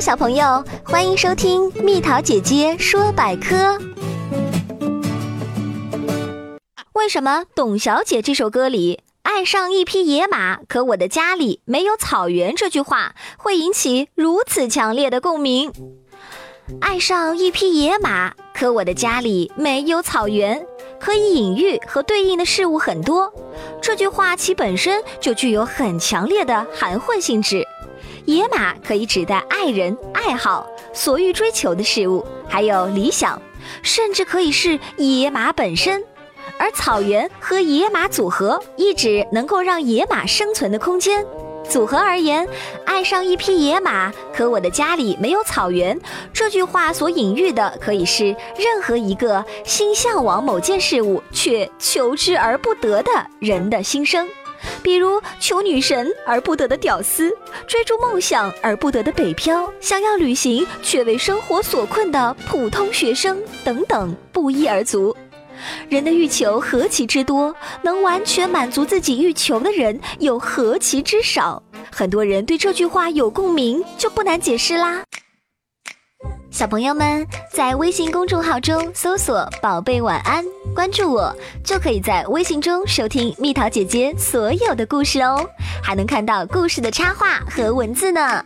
小朋友，欢迎收听蜜桃姐姐说百科。为什么董小姐这首歌里“爱上一匹野马，可我的家里没有草原”这句话会引起如此强烈的共鸣？爱上一匹野马，可我的家里没有草原，可以隐喻和对应的事物很多。这句话其本身就具有很强烈的含混性质。野马可以指代爱人、爱好、所欲追求的事物，还有理想，甚至可以是野马本身。而草原和野马组合，意指能够让野马生存的空间。组合而言，爱上一匹野马，可我的家里没有草原。这句话所隐喻的，可以是任何一个心向往某件事物却求之而不得的人的心声。比如求女神而不得的屌丝，追逐梦想而不得的北漂，想要旅行却为生活所困的普通学生等等，不一而足。人的欲求何其之多，能完全满足自己欲求的人又何其之少。很多人对这句话有共鸣，就不难解释啦。小朋友们在微信公众号中搜索“宝贝晚安”，关注我，就可以在微信中收听蜜桃姐姐所有的故事哦，还能看到故事的插画和文字呢。